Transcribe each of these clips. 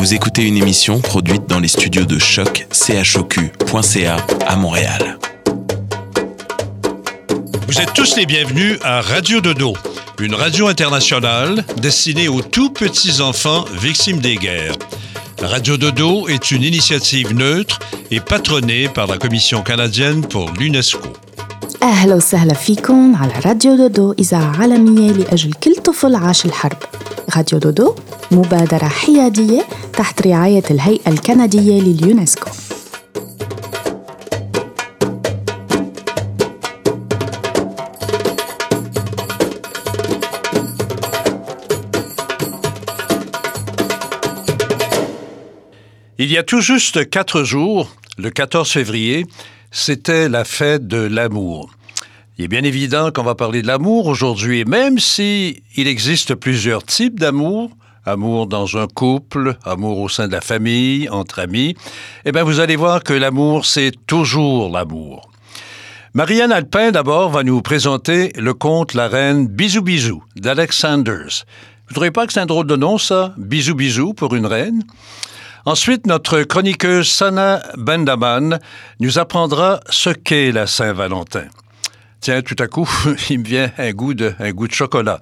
Vous écoutez une émission produite dans les studios de choc chocu.ca à Montréal. Vous êtes tous les bienvenus à Radio Dodo, une radio internationale destinée aux tout petits enfants victimes des guerres. Radio Dodo est une initiative neutre et patronnée par la Commission canadienne pour l'UNESCO. أهلا وسهلا فيكم على راديو دودو إذاعة عالمية لأجل كل طفل عاش الحرب راديو دودو مبادرة حيادية تحت رعاية الهيئة الكندية لليونسكو Il y a tout juste quatre jours, le 14 février, c'était la fête de l'amour. Il est bien évident qu'on va parler de l'amour aujourd'hui, même si il existe plusieurs types d'amour, amour dans un couple, amour au sein de la famille, entre amis, eh bien vous allez voir que l'amour, c'est toujours l'amour. Marianne Alpin, d'abord, va nous présenter le conte La Reine Bisou Bisou d'Alex Sanders. Vous ne trouvez pas que c'est un drôle de nom, ça? Bisou Bisou pour une reine? Ensuite, notre chroniqueuse Sana Bendaman nous apprendra ce qu'est la Saint-Valentin. Tiens, tout à coup, il me vient un goût de, un goût de chocolat.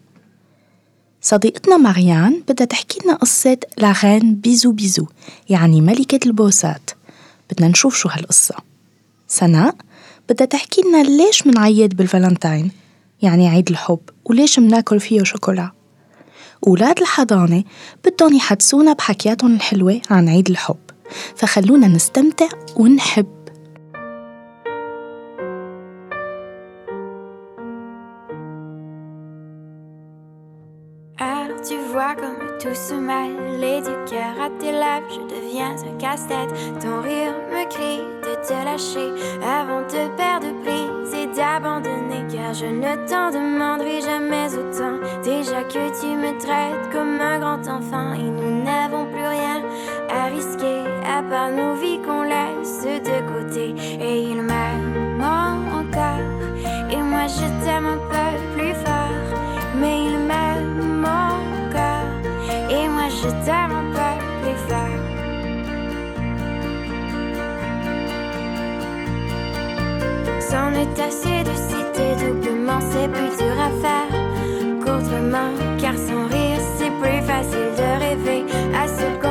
صديقتنا ماريان بدها تحكي لنا قصة لاغين بيزو بيزو يعني ملكة البوسات. بدنا نشوف شو هالقصة. سناء بدها تحكي لنا ليش منعيد بالفالنتاين؟ يعني عيد الحب وليش مناكل فيه شوكولا؟ أولاد الحضانة بدهم يحدثونا بحكياتهم الحلوة عن عيد الحب فخلونا نستمتع ونحب. Tout se mêle et du cœur à tes lèvres, je deviens un casse-tête. Ton rire me crie de te lâcher avant de perdre prise et d'abandonner. Car je ne t'en demanderai jamais autant. Déjà que tu me traites comme un grand enfant et nous n'avons plus rien à risquer à part nos vies qu'on laisse de côté. Et il m'aime encore et moi je t'aime un peu plus fort. Mais il m'aime encore Et moi je t'aime un peu plus fort. C'en est assez de citer doublement C'est plus dur à faire Qu'autrement Car sans rire c'est plus facile de rêver À ce qu'on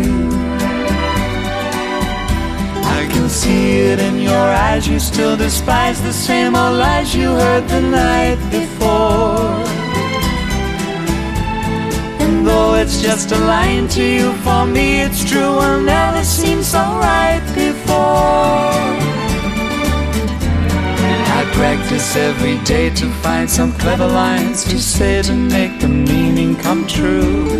see it in your eyes. You still despise the same old lies you heard the night before. And though it's just a line to you, for me it's true. Will never seem so right before. I practice every day to find some clever lines to say to make the meaning come true.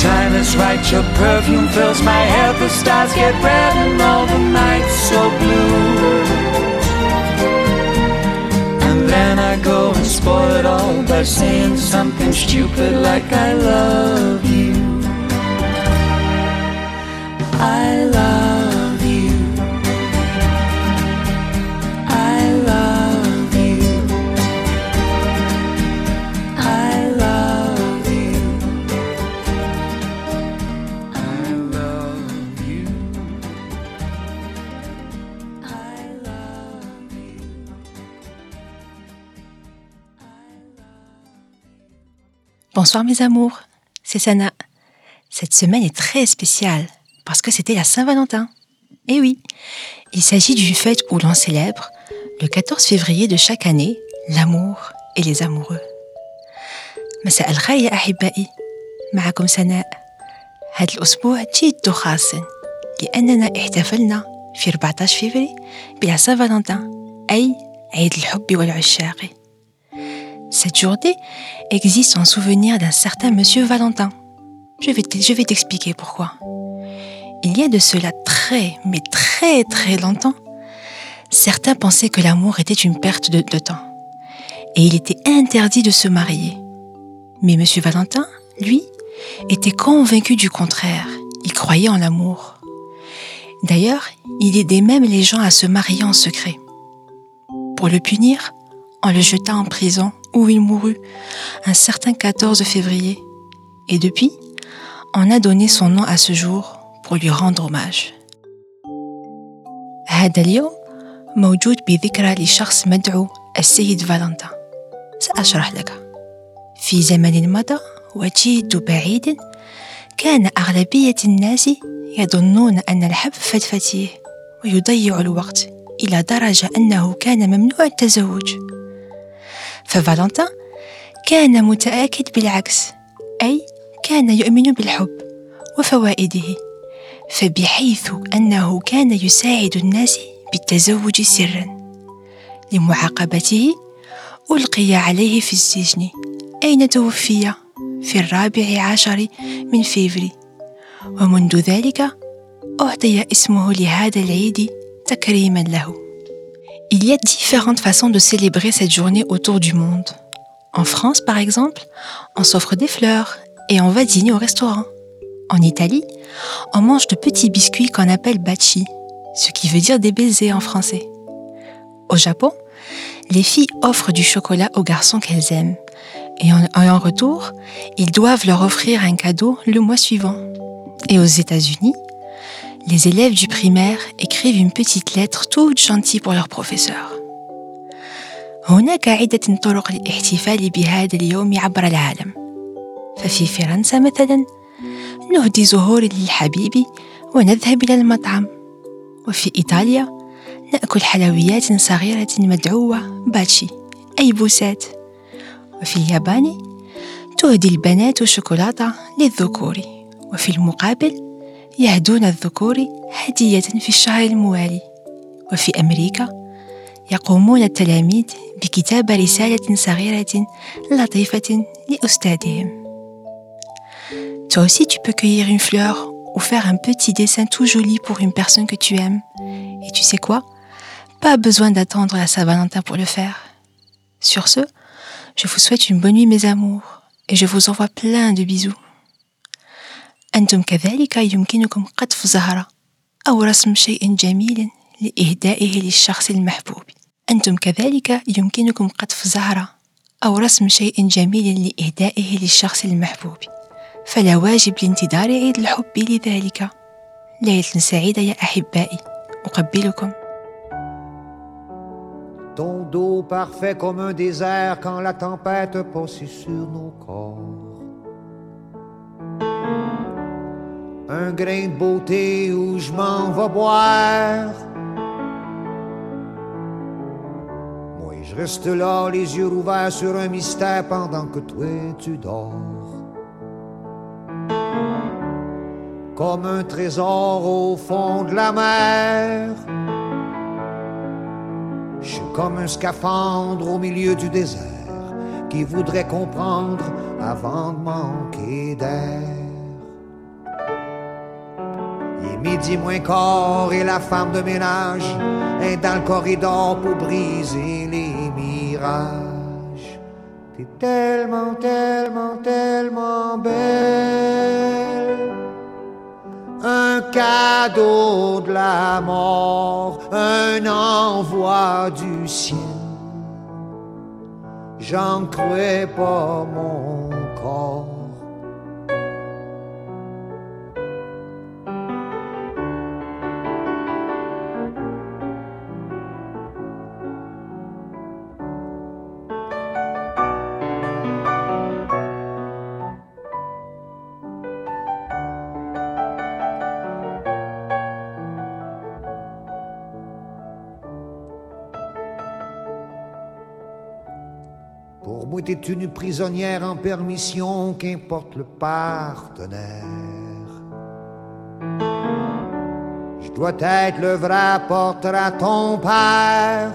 time is right, your perfume fills my head. The stars get red and all the nights so blue. And then I go and spoil it all by saying something stupid like I love you. I love Bonsoir mes amours, c'est Sana. Cette semaine est très spéciale parce que c'était la Saint-Valentin. Eh oui, il s'agit d'une fête où l'on célèbre, le 14 février de chaque année, l'amour et les amoureux. مساء الخير يا أحبائي معكم سناء هذا الأسبوع جد خاص لأننا احتفلنا في 14 فيفري بلا سان فالنتين أي عيد الحب والعشاق cette journée existe en souvenir d'un certain monsieur Valentin. Je vais t'expliquer pourquoi. Il y a de cela très, mais très très longtemps, certains pensaient que l'amour était une perte de, de temps. Et il était interdit de se marier. Mais monsieur Valentin, lui, était convaincu du contraire. Il croyait en l'amour. D'ailleurs, il aidait même les gens à se marier en secret. Pour le punir, on le jeta en prison où il mourut un certain 14 février. Et depuis, on a donné son nom à ce jour pour lui rendre hommage. هذا اليوم موجود بذكرى لشخص مدعو السيد فالنتين سأشرح لك في زمن مضى وجيد بعيد كان أغلبية الناس يظنون أن الحب فتفتيه ويضيع الوقت إلى درجة أنه كان ممنوع التزوج ففالنتين كان متأكد بالعكس أي كان يؤمن بالحب وفوائده فبحيث أنه كان يساعد الناس بالتزوج سرا لمعاقبته ألقي عليه في السجن أين توفي في الرابع عشر من فيفري ومنذ ذلك أعطي اسمه لهذا العيد تكريما له Il y a différentes façons de célébrer cette journée autour du monde. En France, par exemple, on s'offre des fleurs et on va dîner au restaurant. En Italie, on mange de petits biscuits qu'on appelle baci, ce qui veut dire des baisers en français. Au Japon, les filles offrent du chocolat aux garçons qu'elles aiment. Et en, en retour, ils doivent leur offrir un cadeau le mois suivant. Et aux États-Unis, les élèves du primaire écrivent une petite lettre toute gentille pour leur professeur. هناك عدة طرق للاحتفال بهذا اليوم عبر العالم. ففي فرنسا مثلا نهدي زهور للحبيب ونذهب إلى المطعم. وفي إيطاليا نأكل حلويات صغيرة مدعوة باتشي أي بوسات. وفي اليابان تهدي البنات شوكولاتة للذكور. وفي المقابل يهدون الذكور هدية في الشهر الموالي وفي أمريكا يقومون التلاميذ بكتابة رسالة صغيرة لطيفة لأستاذهم Toi aussi, tu peux cueillir une fleur ou faire un petit dessin tout joli pour une personne que tu aimes. Et tu sais quoi Pas besoin d'attendre la Saint-Valentin pour le faire. Sur ce, je vous souhaite une bonne nuit mes amours et je vous envoie plein de bisous. أنتم كذلك يمكنكم قطف زهرة أو رسم شيء جميل لإهدائه للشخص المحبوب. أنتم كذلك يمكنكم قطف زهرة أو رسم شيء جميل لإهدائه للشخص المحبوب. فلا واجب لانتظار عيد الحب لذلك. ليلة سعيدة يا أحبائي. أقبلكم. Ton dos parfait comme un désert quand la tempête passe sur nos corps. Un grain de beauté où je m'en vais boire. Moi, je reste là, les yeux ouverts sur un mystère pendant que toi tu dors. Comme un trésor au fond de la mer. Je suis comme un scaphandre au milieu du désert qui voudrait comprendre avant de manquer d'air. Midi moins quart et la femme de ménage est dans le corridor pour briser les mirages. T'es tellement, tellement, tellement belle. Un cadeau de la mort, un envoi du ciel. J'en crois pas mon corps. T'es une prisonnière en permission, qu'importe le partenaire. Je dois être le vrai porteur à ton père.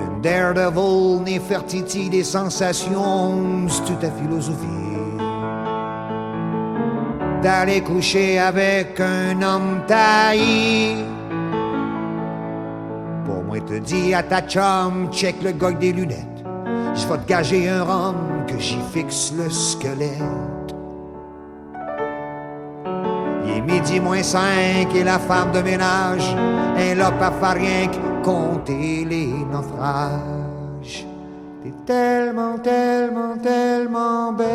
Un daredevil, Néfertiti des sensations, c'est toute ta philosophie. D'aller coucher avec un homme taillé. Te dis à ta chum, check le avec des lunettes. Je vais te gager un rhum que j'y fixe le squelette. Il est midi moins cinq et la femme de ménage est là pas faire rien que compter les naufrages. T'es tellement, tellement, tellement belle.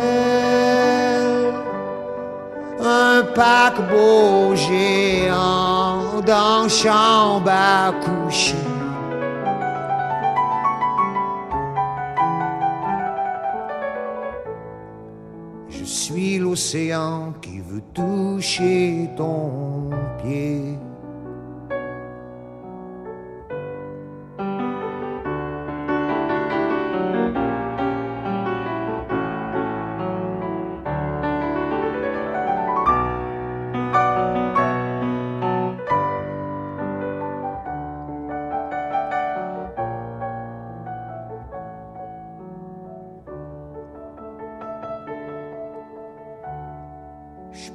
Un paquebot géant dans chambre à coucher. L'océan qui veut toucher ton pied.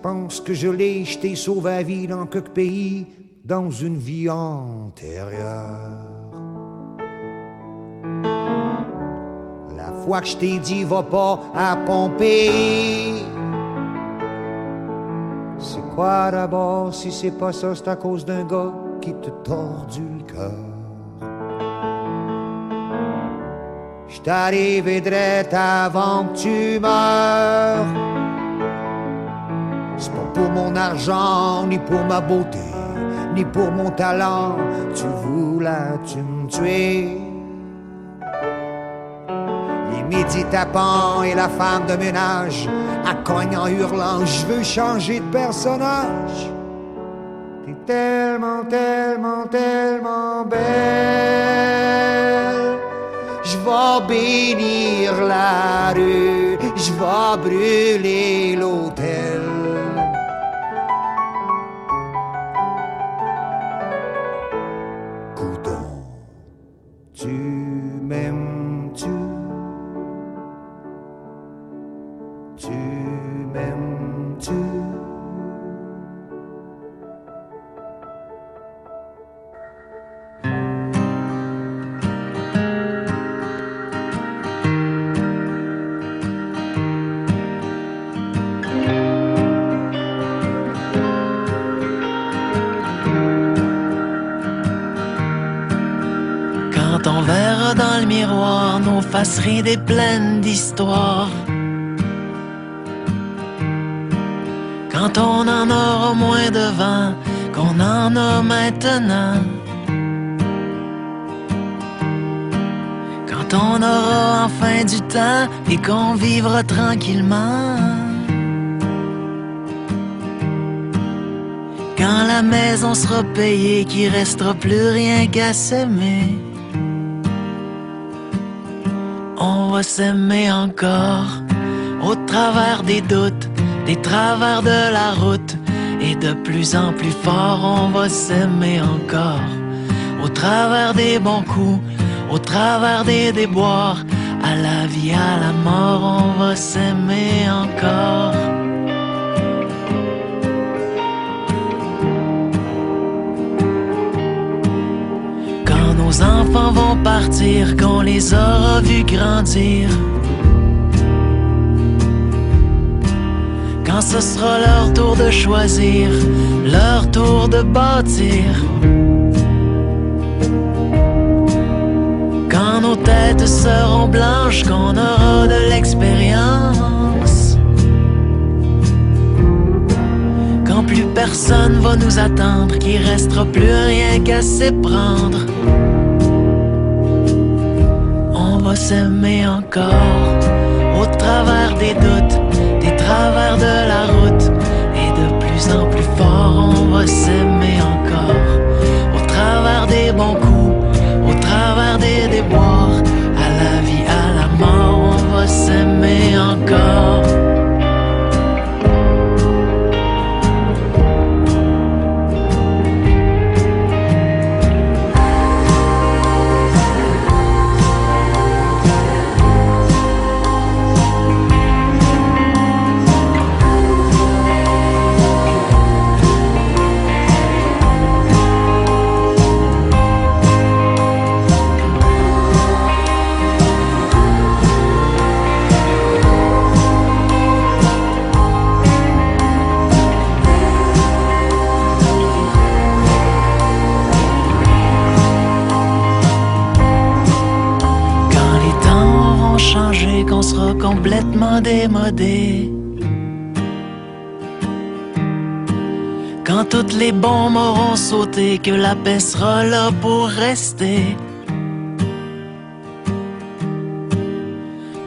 Pense que je l'ai jeté sauvé la vie dans quelque pays, dans une vie antérieure. La fois que je t'ai dit, va pas à Pompéi. C'est quoi d'abord, si c'est pas ça, c'est à cause d'un gars qui te tordu le cœur. Je t'arrive avant que tu meurs. Mon argent, ni pour ma beauté, ni pour mon talent. Tu voulais, tu me tuer. Les midi tapants et la femme de ménage, à cogne en hurlant, je veux changer de personnage. T'es tellement, tellement, tellement belle. Je vais bénir la rue, je vais brûler l'hôtel. On dans le miroir nos faces ridées pleines d'histoire. Quand on en aura moins de vent qu'on en a maintenant. Quand on aura enfin du temps et qu'on vivra tranquillement. Quand la maison sera payée, qu'il restera plus rien qu'à s'aimer. Va s'aimer encore au travers des doutes, des travers de la route. Et de plus en plus fort, on va s'aimer encore au travers des bons coups, au travers des déboires. À la vie, à la mort, on va s'aimer encore. Enfants vont partir, qu'on les aura vus grandir. Quand ce sera leur tour de choisir, leur tour de bâtir. Quand nos têtes seront blanches, qu'on aura de l'expérience. Quand plus personne va nous attendre, qu'il restera plus rien qu'à s'éprendre. Va s'aimer encore au travers des doutes, des travers de la route. Et de plus en plus fort, on va s'aimer encore au travers des bons coups, que la paix sera là pour rester.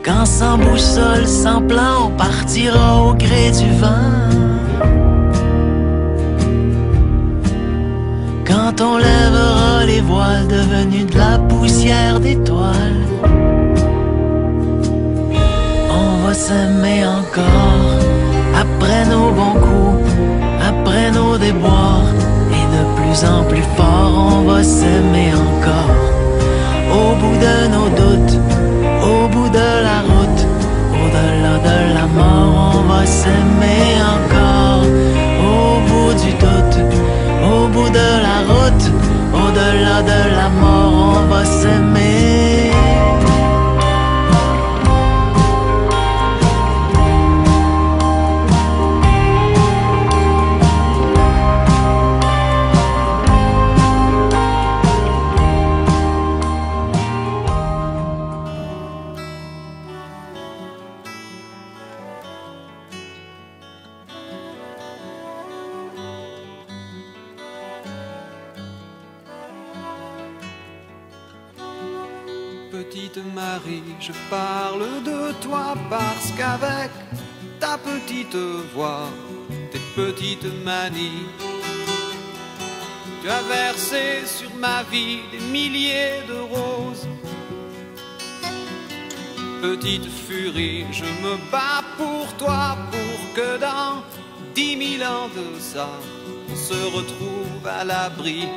Quand sans boussole, sans plan, on partira au gré du vent. Quand on lèvera les voiles devenus de la poussière d'étoiles. On va s'aimer encore après nos bons coups, après nos déboires. Plus en plus fort, on va s'aimer encore. Au bout de nos doutes, au bout de la route, au-delà de la mort, on va s'aimer encore. Au bout du doute, au bout de la route, au-delà de la mort, on va s'aimer. Je me bats pour toi, pour que dans dix mille ans de ça, on se retrouve à l'abri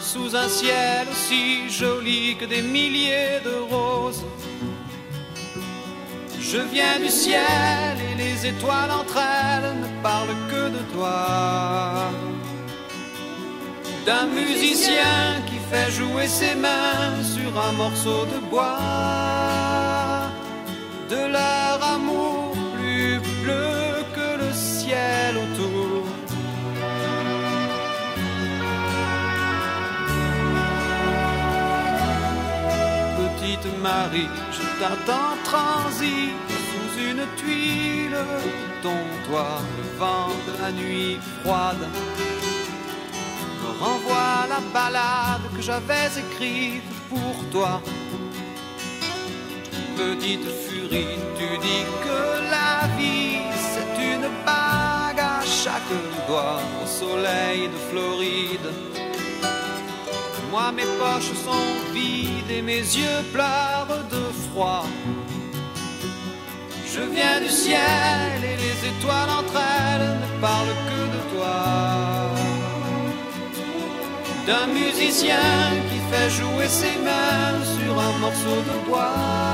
sous un ciel aussi joli que des milliers de roses. Je viens du ciel et les étoiles entre elles ne parlent que de toi. D'un musicien qui fait jouer ses mains sur un morceau de bois. De leur amour plus bleu que le ciel autour. Petite Marie, je t'attends transi sous une tuile dont toi le vent de la nuit froide renvoie la balade que j'avais écrite pour toi. Petite furie, tu dis que la vie c'est une bague à chaque doigt au soleil de Floride. Moi mes poches sont vides et mes yeux pleurent de froid. Je viens du ciel et les étoiles entre elles ne parlent que de toi. D'un musicien qui fait jouer ses mains sur un morceau de bois.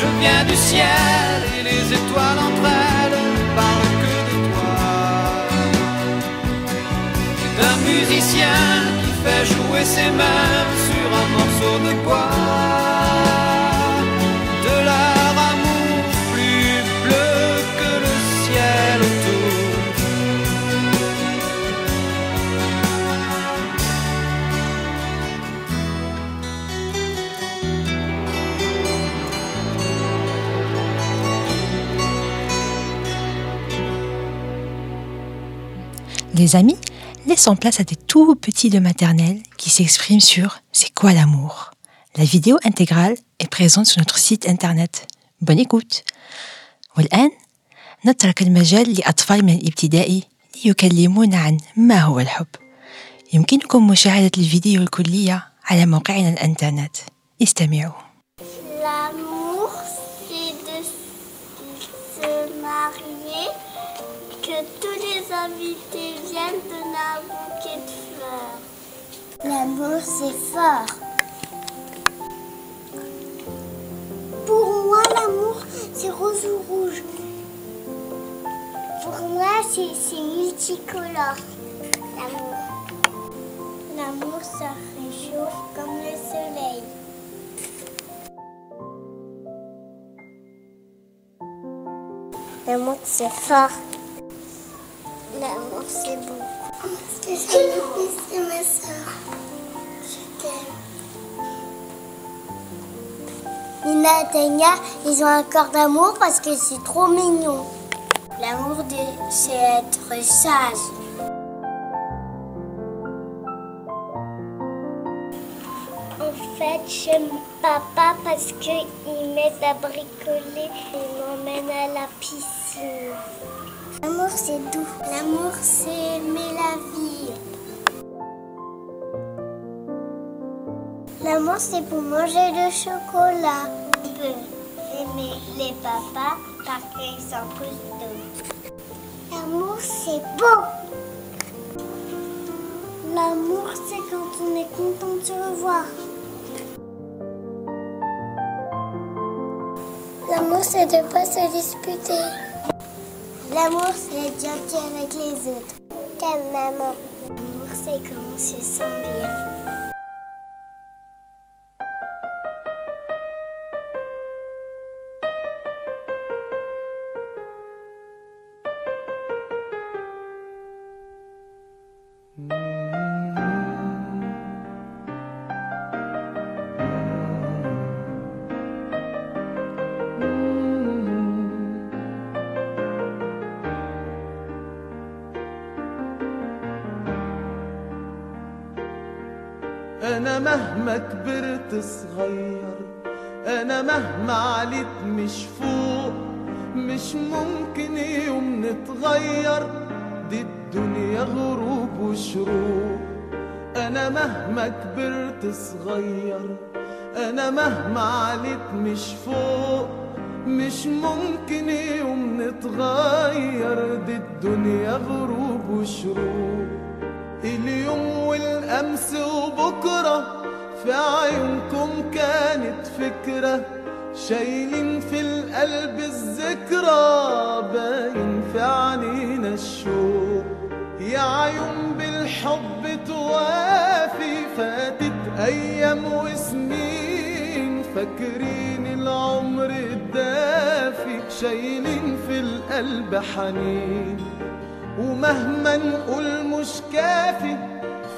Je viens du ciel et les étoiles entre elles parlent que de toi. D'un musicien qui fait jouer ses mains sur un morceau de bois. Les amis, laissons place à des tout petits de maternelle qui s'expriment sur C'est quoi l'amour La vidéo intégrale est présente sur notre site internet. Bonne écoute والآن نترك المجال لأطفال من الابتدائي ليكلمونا عن ما هو الحب يمكنكم مشاهدة الفيديو الكلية على موقعنا الانترنت استمعوا L'amour, c'est de se marier, que tous les invités L'amour, c'est fort. Pour moi, l'amour, c'est rose ou rouge. Pour moi, c'est multicolore. L'amour. L'amour, ça réchauffe comme le soleil. L'amour, c'est fort. L'amour, c'est beau. C'est ma soeur? Je t'aime. Nina et Tania, ils ont un corps d'amour parce que c'est trop mignon. L'amour, c'est être sage. En fait, j'aime papa parce qu'il m'aide à bricoler et m'emmène à la piscine. L'amour, c'est doux. L'amour, c'est aimer la vie. L'amour, c'est pour manger le chocolat. On peut aimer les papas parce qu'ils sont costauds. L'amour, c'est beau. L'amour, c'est quand on est content de se revoir. L'amour, c'est de pas se disputer. L'amour, c'est être gentil avec les autres. T'aimes maman. L'amour, c'est on se sent صغير أنا مهما عليت مش فوق مش ممكن يوم نتغير. دي الدنيا غروب وشروق. أنا مهما كبرت صغير. أنا مهما عليت مش فوق مش ممكن يوم نتغير. دي الدنيا غروب وشروق. اليوم والأمس وبكرة في عيونكم كانت فكرة شايلين في القلب الذكرى باين في عنينا الشوق. يا عيون بالحب توافي فاتت أيام وسنين فاكرين العمر الدافي. شايلين في القلب حنين ومهما نقول مش كافي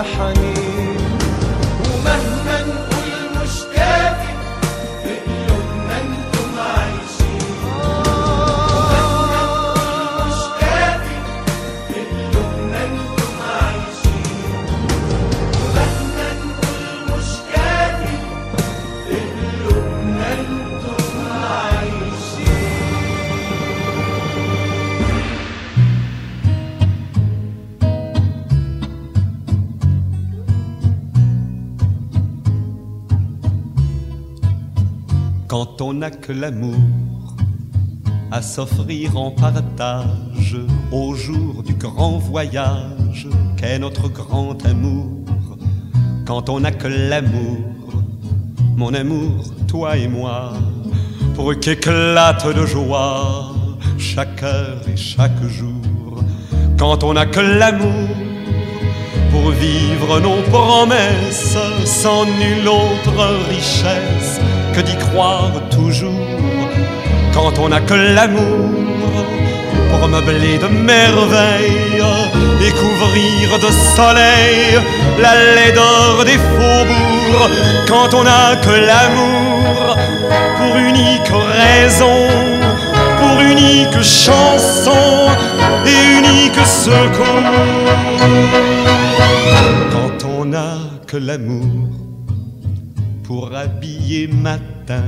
حنين Quand on n'a que l'amour à s'offrir en partage au jour du grand voyage qu'est notre grand amour? Quand on n'a que l'amour, mon amour, toi et moi, pour qu'éclate de joie chaque heure et chaque jour. Quand on n'a que l'amour pour vivre nos promesses sans nulle autre richesse que d'y croire toujours. Quand on n'a que l'amour pour meubler de merveilles et couvrir de soleil la laideur des faubourgs. Quand on n'a que l'amour pour unique raison, pour unique chanson et unique secours. Quand on n'a que l'amour pour habiller matin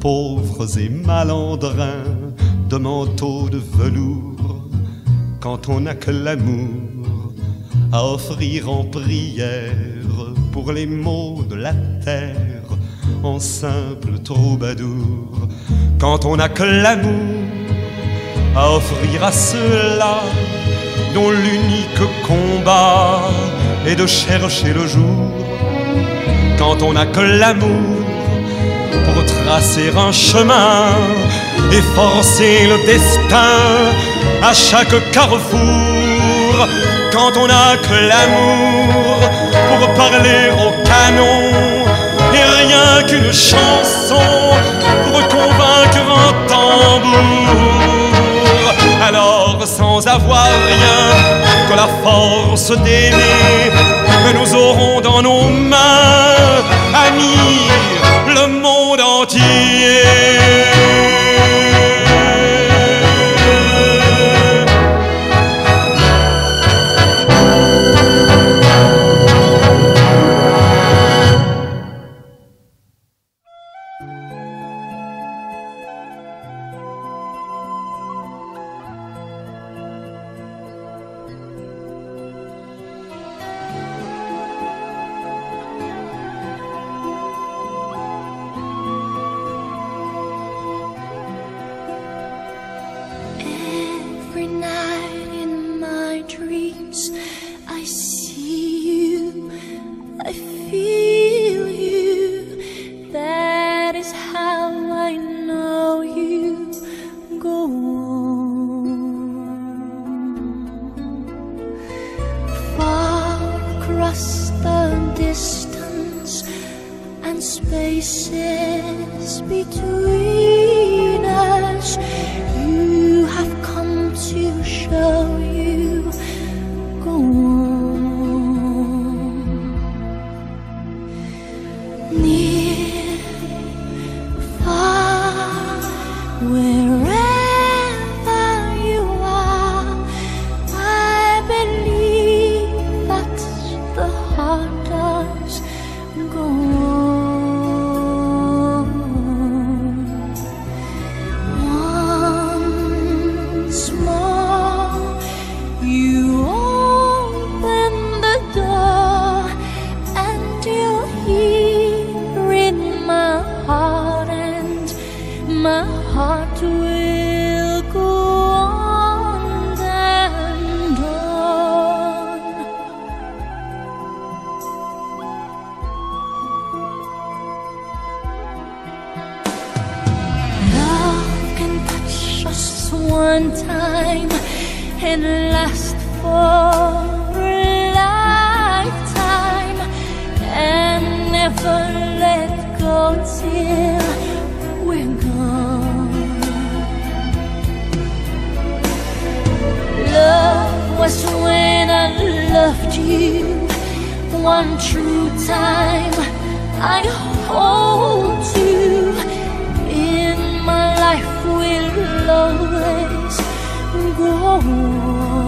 pauvres et malandrins de manteaux de velours. Quand on n'a que l'amour à offrir en prière pour les maux de la terre en simple troubadour. Quand on n'a que l'amour à offrir à ceux-là dont l'unique combat est de chercher le jour. Quand on n'a que l'amour pour tracer un chemin et forcer le destin à chaque carrefour. Quand on n'a que l'amour pour parler au canon et rien qu'une chanson pour convaincre un tambour. Alors sans avoir rien que la force d'aimer, nous aurons dans nos mains, amis, le monde entier. kisses between 我。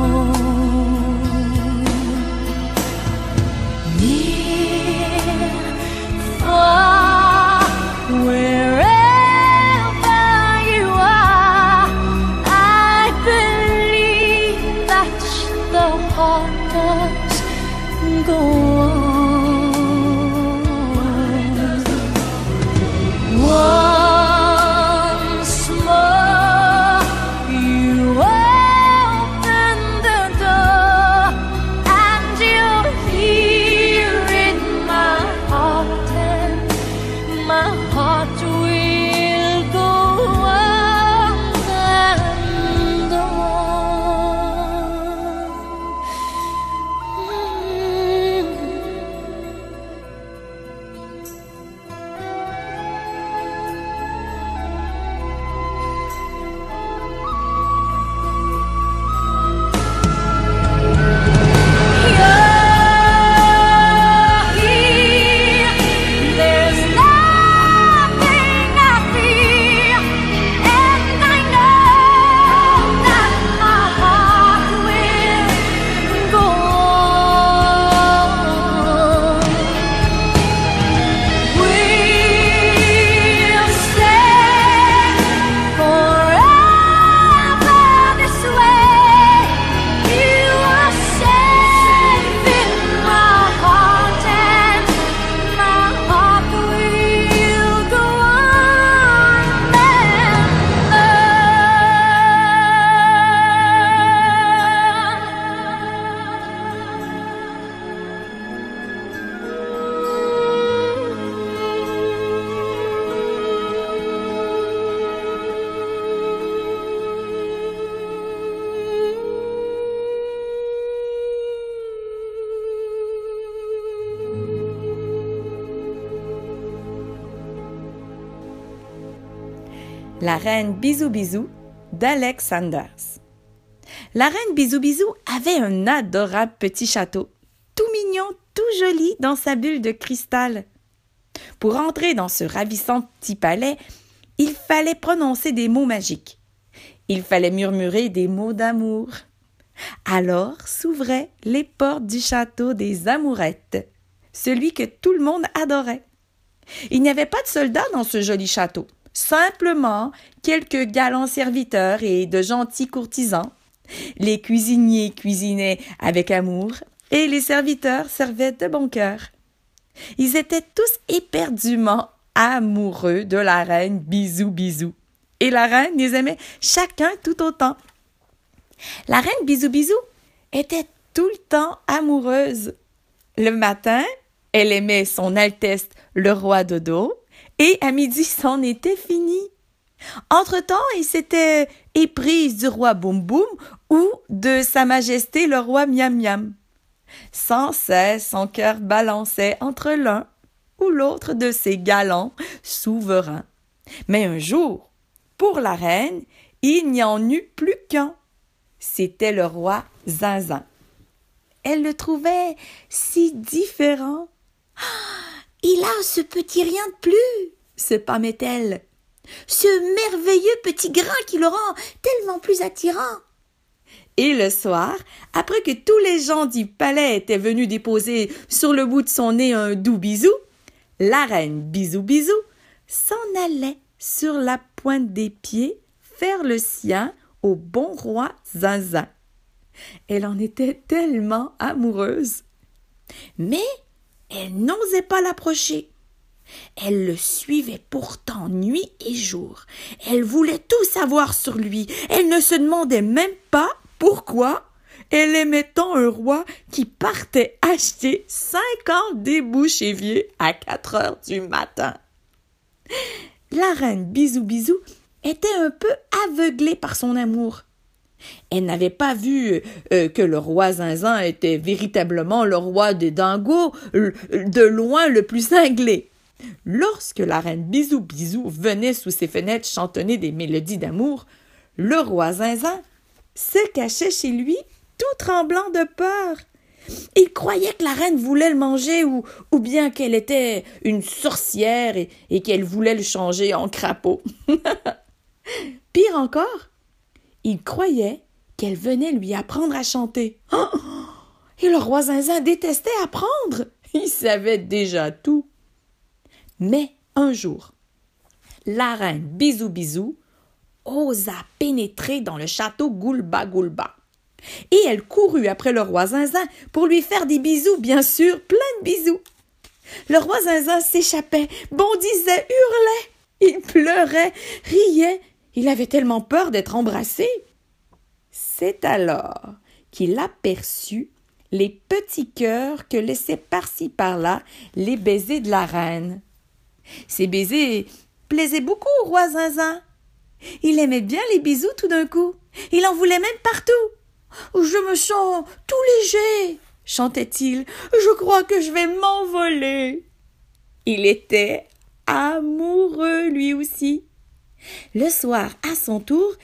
La reine Bisou Bisou d'Alex Sanders. La reine Bisou Bisou avait un adorable petit château, tout mignon, tout joli dans sa bulle de cristal. Pour entrer dans ce ravissant petit palais, il fallait prononcer des mots magiques. Il fallait murmurer des mots d'amour. Alors s'ouvraient les portes du château des amourettes, celui que tout le monde adorait. Il n'y avait pas de soldats dans ce joli château, simplement quelques galants serviteurs et de gentils courtisans. Les cuisiniers cuisinaient avec amour et les serviteurs servaient de bon cœur. Ils étaient tous éperdument amoureux de la reine Bisou Bisou. Et la reine les aimait chacun tout autant. La reine Bisou Bisou était tout le temps amoureuse. Le matin, elle aimait son Altesse le roi Dodo, et à midi, c'en était fini. Entre-temps, elle s'était éprise du roi Boum Boum ou de sa majesté le roi Miam Miam. Sans cesse, son cœur balançait entre l'un ou l'autre de ces galants souverains. Mais un jour, pour la reine, il n'y en eut plus qu'un. C'était le roi Zinzin. Elle le trouvait si différent. Ah, il a ce petit rien de plus, se pâmait-elle. Ce merveilleux petit grain qui le rend tellement plus attirant. Et le soir, après que tous les gens du palais étaient venus déposer sur le bout de son nez un doux bisou, la reine Bisou Bisou s'en allait sur la pointe des pieds faire le sien au bon roi Zinzin. Elle en était tellement amoureuse. Mais elle n'osait pas l'approcher. Elle le suivait pourtant nuit et jour. Elle voulait tout savoir sur lui. Elle ne se demandait même pas pourquoi elle aimait tant un roi qui partait acheter cinquante débouches éviers à quatre heures du matin. La reine Bisou Bisou était un peu aveuglée par son amour. Elle n'avait pas vu euh, que le roi Zinzin était véritablement le roi des dingos, de loin le plus cinglé. Lorsque la reine Bisou Bisou venait sous ses fenêtres chantonner des mélodies d'amour, le roi Zinzin se cachait chez lui, tout tremblant de peur. Il croyait que la reine voulait le manger ou, bien qu'elle était une sorcière et qu'elle voulait le changer en crapaud. Pire encore, il croyait qu'elle venait lui apprendre à chanter. Et le roi Zinzin détestait apprendre. Il savait déjà tout. Mais un jour, la reine Bisou Bisou osa pénétrer dans le château Goulba Goulba. Et elle courut après le roi Zinzin pour lui faire des bisous, bien sûr, plein de bisous. Le roi Zinzin s'échappait, bondissait, hurlait. Il pleurait, riait. Il avait tellement peur d'être embrassé. C'est alors qu'il aperçut les petits cœurs que laissaient par-ci par-là les baisers de la reine. Ces baisers plaisaient beaucoup au roi Zinzin. Il aimait bien les bisous tout d'un coup. Il en voulait même partout. Je me sens tout léger, chantait-il. Je crois que je vais m'envoler. Il était amoureux lui aussi. Le soir, à son tour,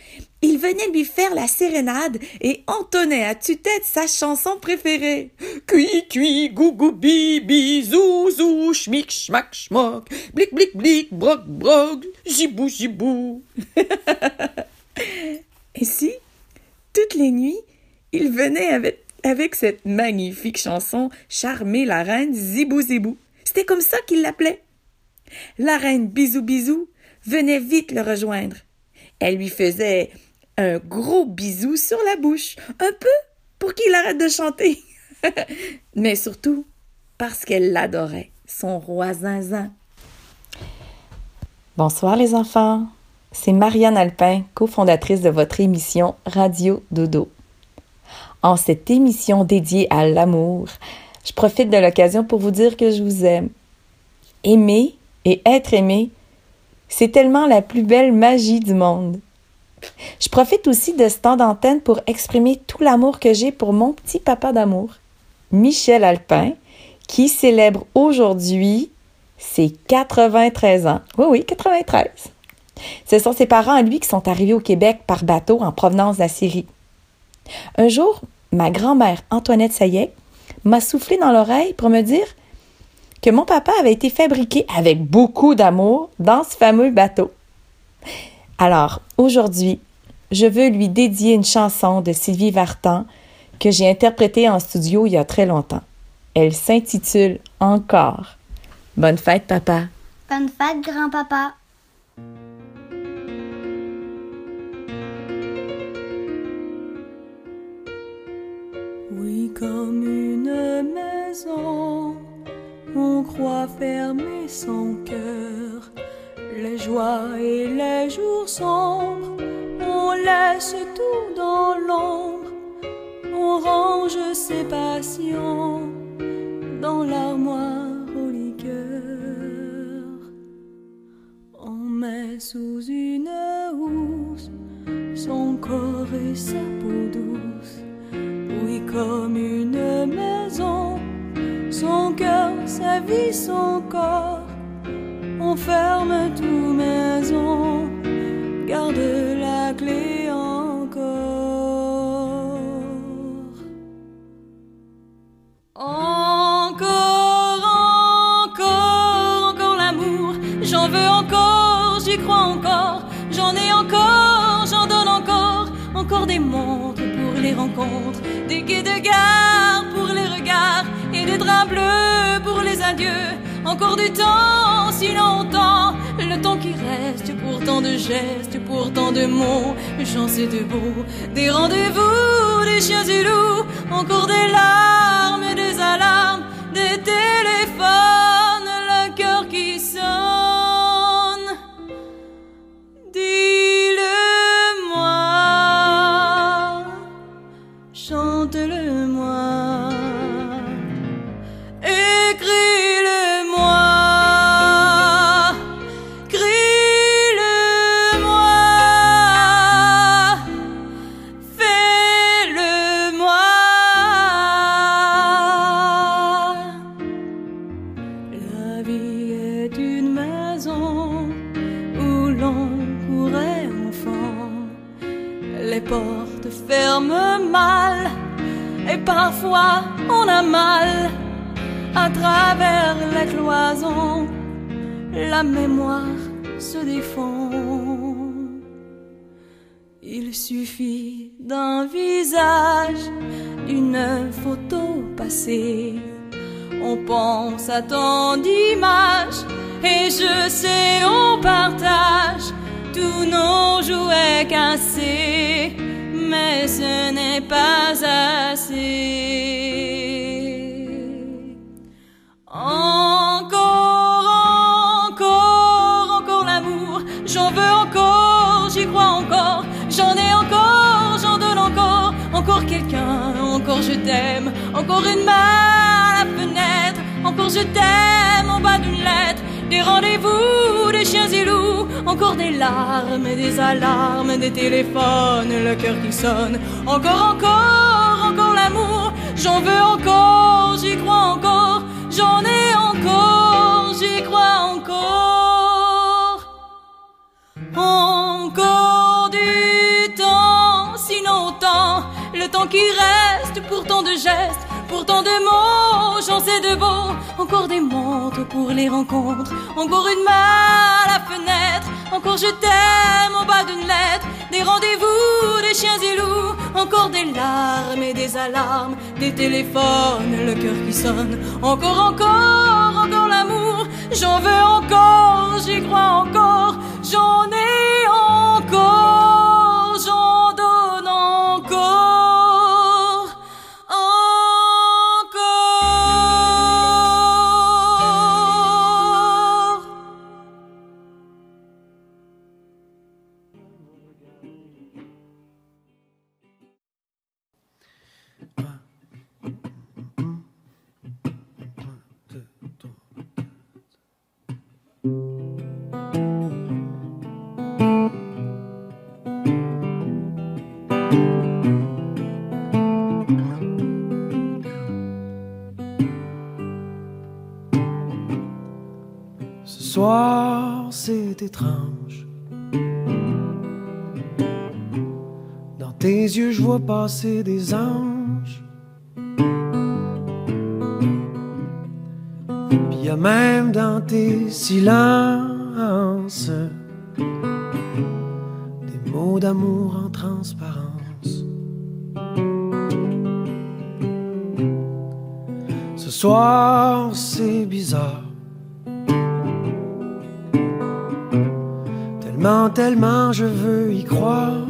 il venait lui faire la sérénade et entonnait à tue-tête sa chanson préférée. Cui, cui, bi, zou, zou, schmick, schmack, schmock, blic, blic, blic, broc, broc, gibou, gibou. et si, toutes les nuits, il venait avec, avec cette magnifique chanson charmer la reine Zibou Zibou. C'était comme ça qu'il l'appelait. La reine Bisou Bisou venait vite le rejoindre. Elle lui faisait un gros bisou sur la bouche, un peu pour qu'il arrête de chanter, mais surtout parce qu'elle l'adorait, son roi zinzin. Bonsoir les enfants, c'est Marianne Alpin, cofondatrice de votre émission Radio Dodo. En cette émission dédiée à l'amour, je profite de l'occasion pour vous dire que je vous aime. Aimer et être aimé, c'est tellement la plus belle magie du monde. Je profite aussi de ce temps d'antenne pour exprimer tout l'amour que j'ai pour mon petit papa d'amour, Michel Alpin, qui célèbre aujourd'hui ses 93 ans. Oui, oui, 93. Ce sont ses parents à lui qui sont arrivés au Québec par bateau en provenance de la Syrie. Un jour, ma grand-mère Antoinette Sayek m'a soufflé dans l'oreille pour me dire que mon papa avait été fabriqué avec beaucoup d'amour dans ce fameux bateau. Alors, aujourd'hui, je veux lui dédier une chanson de Sylvie Vartan que j'ai interprétée en studio il y a très longtemps. Elle s'intitule Encore. Bonne fête, papa. Bonne fête, grand-papa. Oui, comme une maison, on croit fermer son cœur. Les joies et les jours sombres, on laisse tout dans l'ombre. On range ses passions dans l'armoire au liqueur. On met sous une housse son corps et sa peau douce. Oui, comme une maison, son cœur, sa vie, son corps. On ferme tout maison, garde la clé encore. Encore, encore, encore l'amour. J'en veux encore, j'y crois encore. J'en ai encore, j'en donne encore. Encore des montres pour les rencontres, des guides de gare pour les regards des draps bleus pour les adieux. Encore du temps, si longtemps, le temps qui reste pour tant de gestes, pour tant de mots, j'en sais de beau, des rendez-vous, des chiens et loups, encore des larmes, des alarmes, des téléphones, la mémoire se défend. Il suffit d'un visage, d'une photo passée. On pense à tant d'images et je sais on partage tous nos jouets cassés, mais ce n'est pas assez. Encore je t'aime, encore une main à la fenêtre, encore je t'aime en bas d'une lettre, des rendez-vous, des chiens et loups, encore des larmes des alarmes, des téléphones, le cœur qui sonne, encore, encore, encore l'amour, j'en veux encore, j'y crois encore, j'en ai le temps qui reste pour tant de gestes, pour tant de mots, j'en sais de beaux, encore des montres pour les rencontres, encore une main à la fenêtre, encore je t'aime au bas d'une lettre, des rendez-vous, des chiens et loups, encore des larmes et des alarmes, des téléphones, le cœur qui sonne, encore, encore, encore l'amour, j'en veux encore, j'y crois encore, j'en ai encore, Dans tes yeux, je vois passer des anges. Puis y a même dans tes silences des mots d'amour en transparence. Ce soir, c'est bizarre. Tellement, tellement je veux y croire.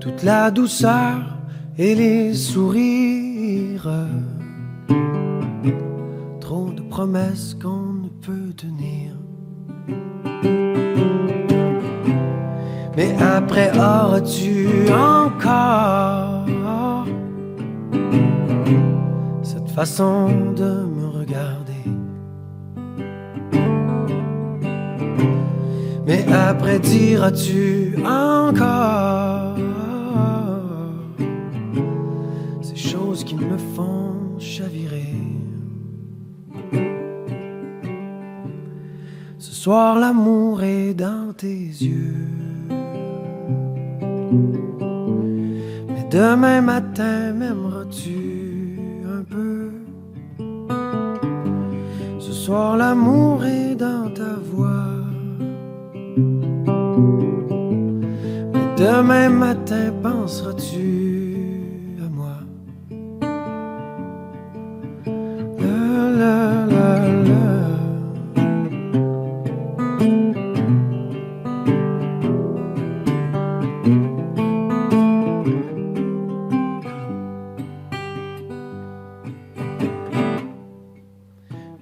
Toute la douceur et les sourires. Trop de promesses qu'on ne peut tenir. Mais après, auras-tu encore cette façon de me regarder? Mais après diras-tu encore ces choses qui me font chavirer? Ce soir l'amour est dans tes yeux. Mais demain matin m'aimeras-tu un peu? Ce soir l'amour est dans ta voix. Demain matin penseras-tu à moi?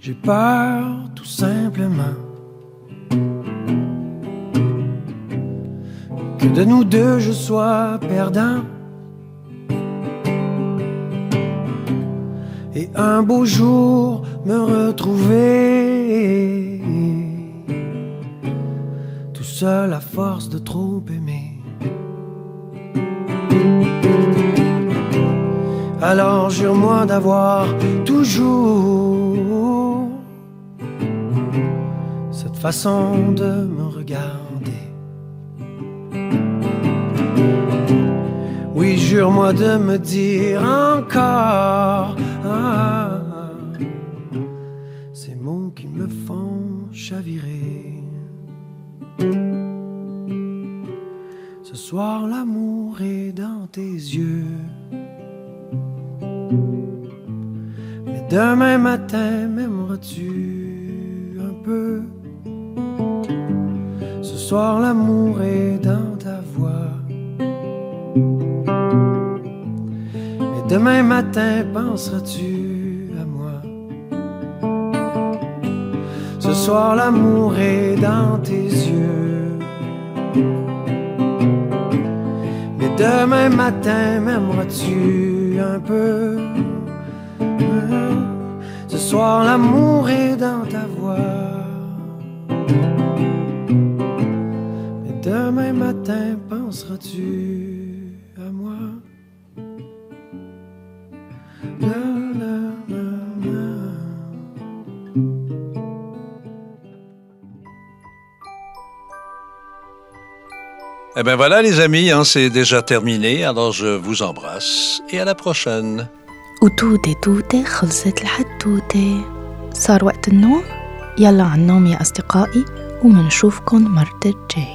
J'ai peur tout simplement que de nous deux je sois perdant. Et un beau jour me retrouver tout seul à force de trop aimer. Alors jure-moi d'avoir toujours cette façon de me regarder. Oui, jure-moi de me dire encore. ah, ces mots qui me font chavirer. Ce soir, l'amour est dans tes yeux. Mais demain matin, m'aimeras-tu un peu? Ce soir, l'amour est dans ta voix. Demain matin, penseras-tu à moi? Ce soir, l'amour est dans tes yeux. Mais demain matin, m'aimeras-tu un peu? Ce soir, l'amour est dans ta voix. Mais demain matin, penseras-tu Eh bien voilà les amis, hein, c'est déjà terminé, alors je vous embrasse et à la prochaine. وتوتة توتة خلصت الحدوتة صار وقت النوم يلا عالنوم يا أصدقائي ومنشوفكن مرة الجاية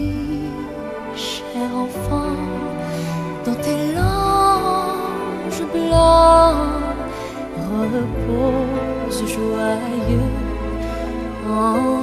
en